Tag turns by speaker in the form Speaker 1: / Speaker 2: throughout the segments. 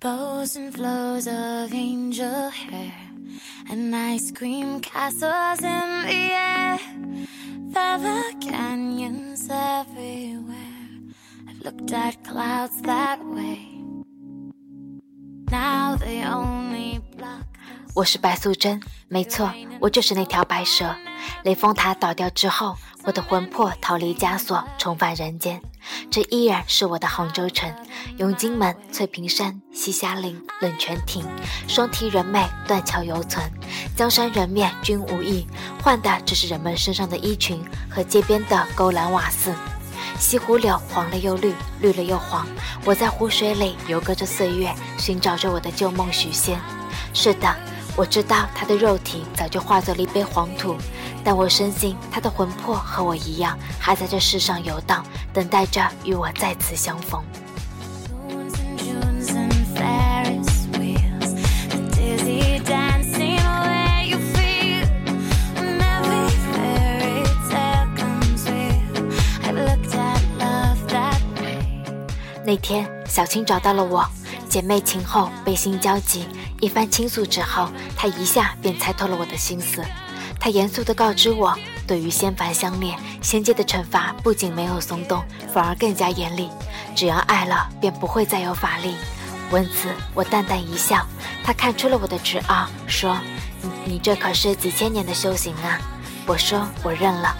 Speaker 1: bows and flows of angel hair and ice cream castles in the air. Velvet canyons everywhere. I've looked at clouds that way. Now they only block.
Speaker 2: 我是白素贞，没错，我就是那条白蛇。雷峰塔倒掉之后，我的魂魄逃离枷锁，重返人间。这依然是我的杭州城，永金门、翠屏山、西霞岭、冷泉亭，双堤人美，断桥犹存。江山人面均无异，换的只是人们身上的衣裙和街边的勾栏瓦肆。西湖柳黄了又绿，绿了又黄。我在湖水里游歌着岁月，寻找着我的旧梦许仙。是的。我知道他的肉体早就化作了一杯黄土，但我深信他的魂魄和我一样，还在这世上游荡，等待着与我再次相逢。那天，小青找到了我，姐妹情厚，悲心交集。一番倾诉之后，他一下便猜透了我的心思。他严肃地告知我，对于仙凡相恋，仙界的惩罚不仅没有松动，反而更加严厉。只要爱了，便不会再有法力。闻此，我淡淡一笑。他看出了我的执拗，说：“你你这可是几千年的修行啊！”我说：“我认了。”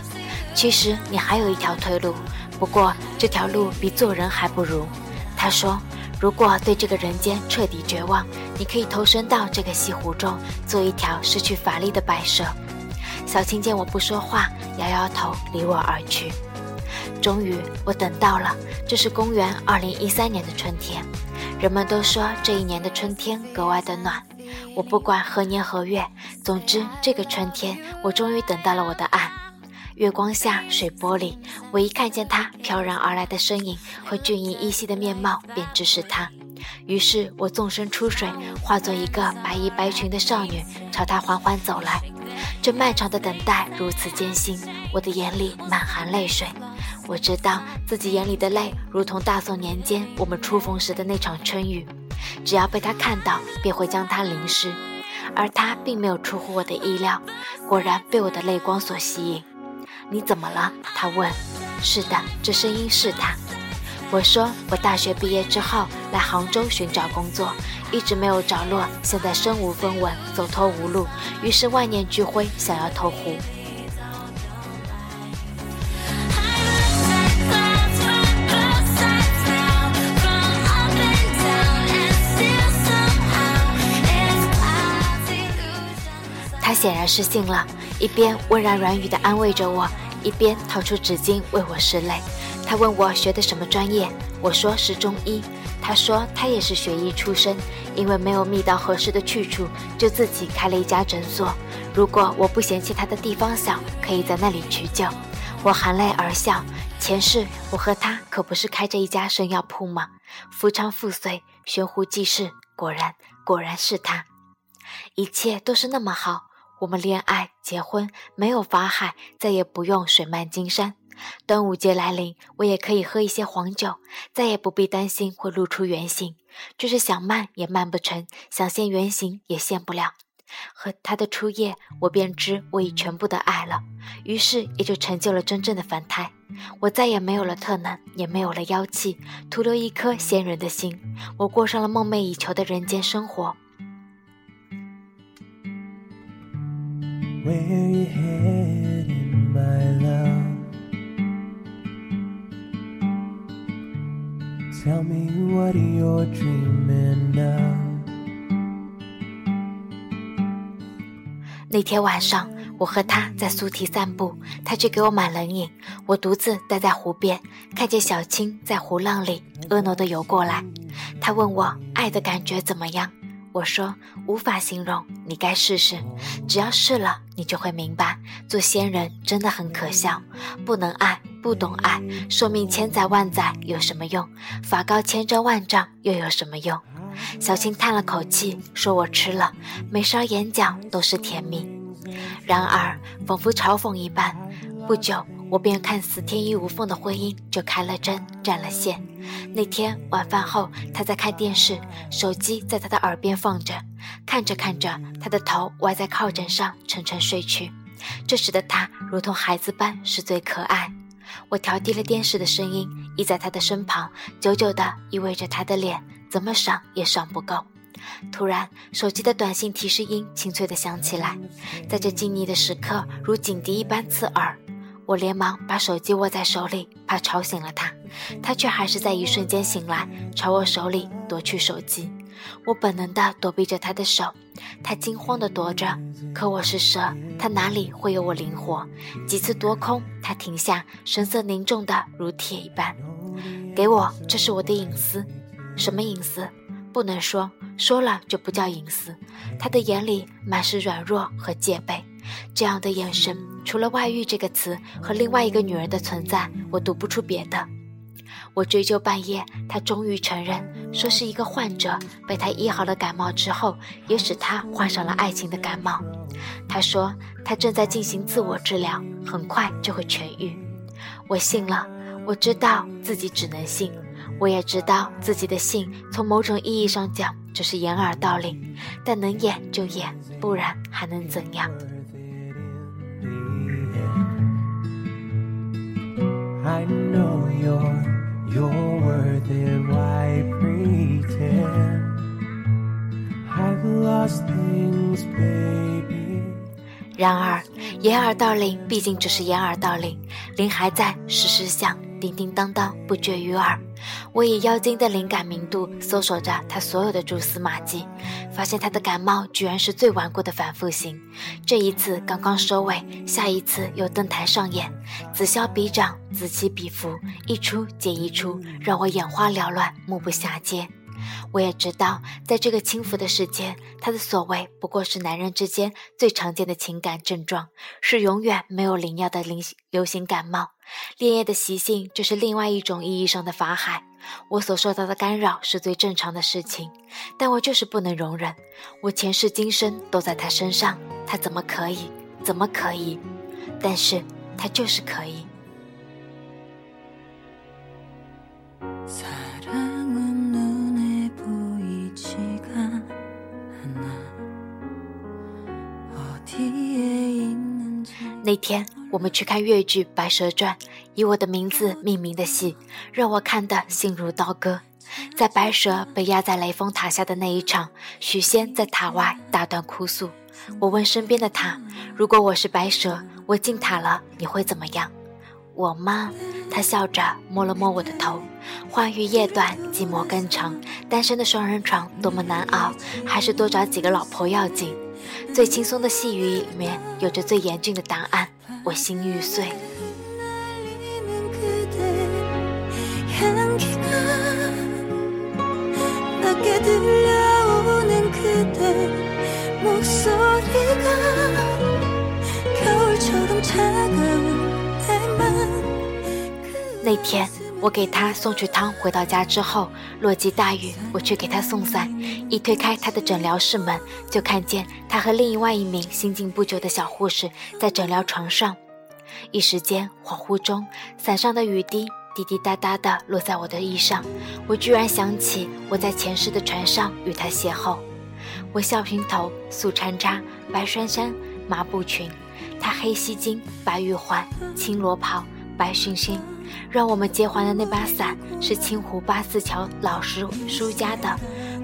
Speaker 2: 其实你还有一条退路，不过这条路比做人还不如。他说。如果对这个人间彻底绝望，你可以投身到这个西湖中，做一条失去法力的白蛇。小青见我不说话，摇摇头，离我而去。终于，我等到了，这是公元二零一三年的春天。人们都说这一年的春天格外的暖。我不管何年何月，总之这个春天，我终于等到了我的爱。月光下，水波里，我一看见他飘然而来的身影和俊逸依稀的面貌，便知是他。于是我纵身出水，化作一个白衣白裙的少女，朝他缓缓走来。这漫长的等待如此艰辛，我的眼里满含泪水。我知道自己眼里的泪，如同大宋年间我们初逢时的那场春雨，只要被他看到，便会将他淋湿。而他并没有出乎我的意料，果然被我的泪光所吸引。你怎么了？他问。是的，这声音是他。我说，我大学毕业之后来杭州寻找工作，一直没有着落，现在身无分文，走投无路，于是万念俱灰，想要投湖。显然是信了，一边温然软语地安慰着我，一边掏出纸巾为我拭泪。他问我学的什么专业，我说是中医。他说他也是学医出身，因为没有觅到合适的去处，就自己开了一家诊所。如果我不嫌弃他的地方小，可以在那里取救。我含泪而笑，前世我和他可不是开着一家生药铺吗？夫唱妇随，悬壶济世，果然果然是他。一切都是那么好，我们恋爱、结婚，没有法海，再也不用水漫金山。端午节来临，我也可以喝一些黄酒，再也不必担心会露出原形。就是想慢也慢不成，想现原形也现不了。和他的初夜，我便知我已全部的爱了，于是也就成就了真正的凡胎。我再也没有了特能，也没有了妖气，徒留一颗仙人的心。我过上了梦寐以求的人间生活。
Speaker 3: Where you headed, my love? Tell me what you're dreaming of.
Speaker 2: 那天晚上，我和他在苏堤散步，他去给我买冷饮，我独自待在湖边，看见小青在湖浪里婀娜的游过来。他问我爱的感觉怎么样，我说无法形容，你该试试，只要试了，你就会明白，做仙人真的很可笑，不能爱，不懂爱，寿命千载万载有什么用？法高千丈万丈又有什么用？小青叹了口气，说：“我吃了，每勺眼角都是甜蜜。”然而，仿佛嘲讽一般，不久，我便看似天衣无缝的婚姻就开了针，占了线。那天晚饭后，他在看电视，手机在他的耳边放着，看着看着，他的头歪在靠枕上，沉沉睡去。这时的他如同孩子般是最可爱。我调低了电视的声音，依在他的身旁，久久地依偎着他的脸，怎么赏也赏不够。突然，手机的短信提示音清脆地响起来，在这静谧的时刻，如警笛一般刺耳。我连忙把手机握在手里，怕吵醒了他，他却还是在一瞬间醒来，朝我手里夺去手机。我本能地躲避着他的手，他惊慌地躲着，可我是蛇，他哪里会有我灵活？几次夺空，他停下，神色凝重的如铁一般。给我，这是我的隐私。什么隐私？不能说，说了就不叫隐私。他的眼里满是软弱和戒备，这样的眼神，除了外遇这个词和另外一个女人的存在，我读不出别的。我追究半夜，他终于承认，说是一个患者被他医好了感冒之后，也使他患上了爱情的感冒。他说他正在进行自我治疗，很快就会痊愈。我信了，我知道自己只能信。我也知道自己的信，从某种意义上讲，就是掩耳盗铃。但能演就演，不然还能怎样？
Speaker 3: I know you're you're worth it. Why pretend? I've lost things, baby.
Speaker 2: 然而，掩耳盗铃毕竟只是掩耳盗铃，铃还在，时时响，叮叮当当，不绝于耳。我以妖精的灵感明度搜索着他所有的蛛丝马迹，发现他的感冒居然是最顽固的反复型。这一次刚刚收尾，下一次又登台上演，此消彼长，此起彼伏，一出接一出，让我眼花缭乱，目不暇接。我也知道，在这个轻浮的世界，他的所谓不过是男人之间最常见的情感症状，是永远没有灵药的流流行感冒。恋夜的习性，这是另外一种意义上的法海。我所受到的干扰是最正常的事情，但我就是不能容忍。我前世今生都在他身上，他怎么可以？怎么可以？但是他就是可以。那天我们去看越剧《白蛇传》，以我的名字命名的戏，让我看得心如刀割。在白蛇被压在雷峰塔下的那一场，许仙在塔外大段哭诉。我问身边的他：“如果我是白蛇，我进塔了，你会怎么样？”我吗？他笑着摸了摸我的头。欢愉夜短，寂寞更长。单身的双人床多么难熬，还是多找几个老婆要紧。最轻松的细雨里面有着最严峻的答案，我心欲碎。那天。我给他送去汤，回到家之后，落起大雨，我去给他送伞。一推开他的诊疗室门，就看见他和另外一名新进不久的小护士在诊疗床上。一时间恍惚中，伞上的雨滴滴滴答答地落在我的衣上，我居然想起我在前世的船上与他邂逅。我笑平头，素穿插，白衫衫，麻布裙；他黑西巾，白玉环，青罗袍，白熏熏。让我们结环的那把伞是清湖八四桥老师书家的，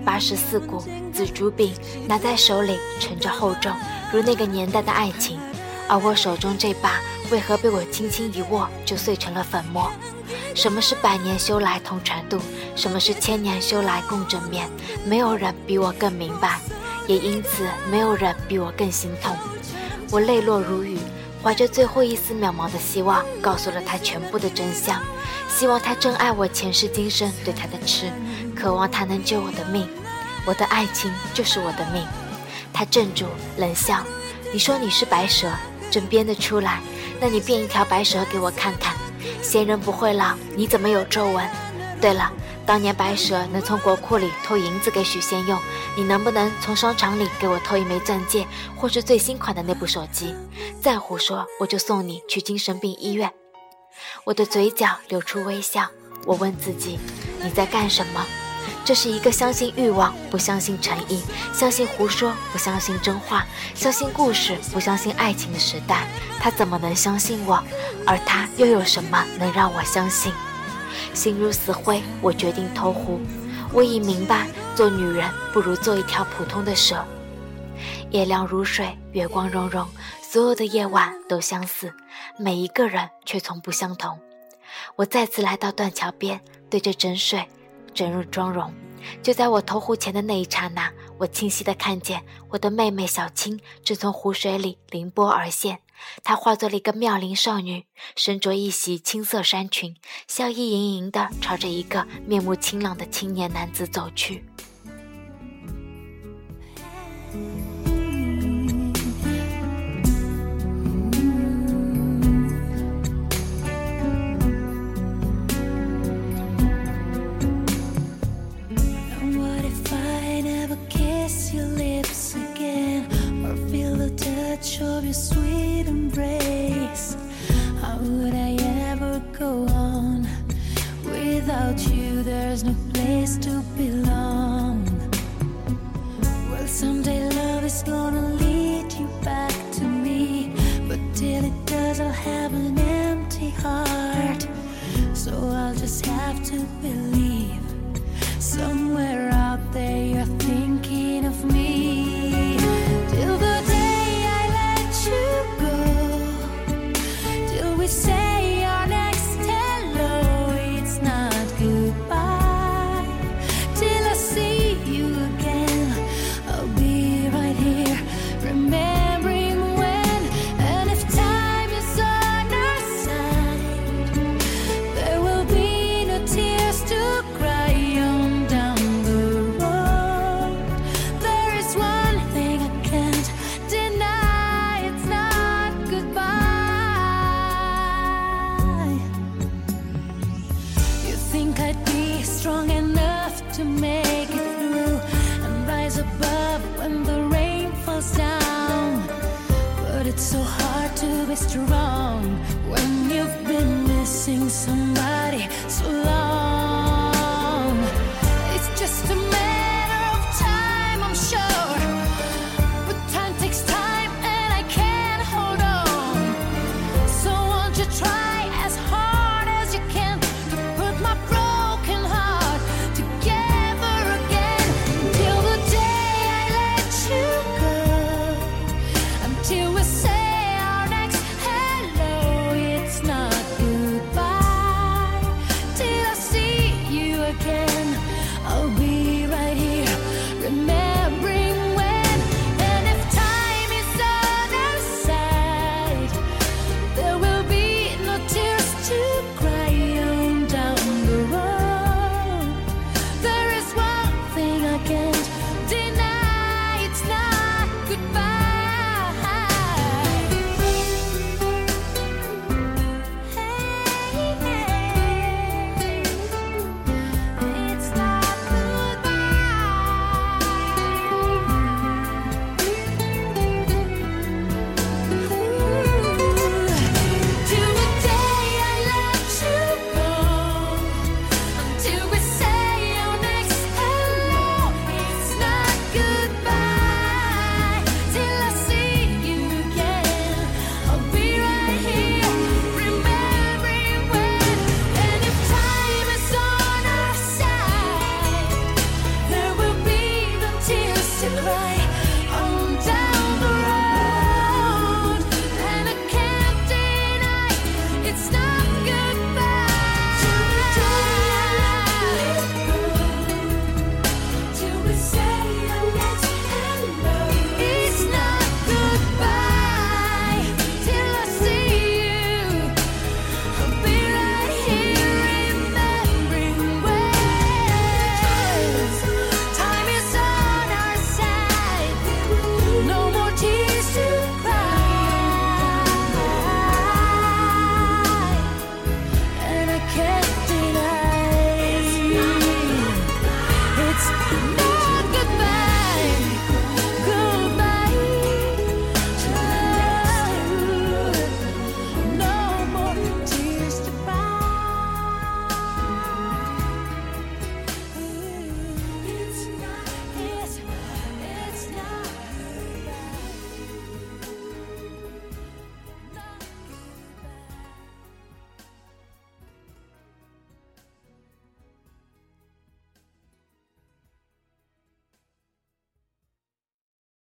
Speaker 2: 八十四股紫竹柄，拿在手里沉着厚重，如那个年代的爱情。而我手中这把，为何被我轻轻一握就碎成了粉末？什么是百年修来同船渡？什么是千年修来共枕眠？没有人比我更明白，也因此没有人比我更心痛。我泪落如雨，怀着最后一丝渺茫的希望，告诉了他全部的真相。希望他真爱我前世今生对他的痴，渴望他能救我的命。我的爱情就是我的命。他镇住，冷笑：“你说你是白蛇，真编得出来？那你变一条白蛇给我看看。仙人不会老，你怎么有皱纹？对了，当年白蛇能从国库里偷银子给许仙用，你能不能从商场里给我偷一枚钻戒，或是最新款的那部手机？再胡说，我就送你去精神病医院。我的嘴角流出微笑。我问自己：你在干什么？这是一个相信欲望、不相信诚意、相信胡说、不相信真话、相信故事、不相信爱情的时代。他怎么能相信我？而他又有什么能让我相信？心如死灰，我决定投湖。我已明白，做女人不如做一条普通的蛇。夜凉如水，月光融融，所有的夜晚都相似，每一个人却从不相同。我再次来到断桥边，对着枕水整入妆容。就在我投湖前的那一刹那，我清晰的看见我的妹妹小青正从湖水里凌波而现。她化作了一个妙龄少女，身着一袭青色衫裙，笑意盈盈地朝着一个面目清朗的青年男子走去。
Speaker 4: Kiss your lips again or feel the touch of your sweet embrace? How would I ever go on? Without you, there's no place to belong. Well, someday love is gonna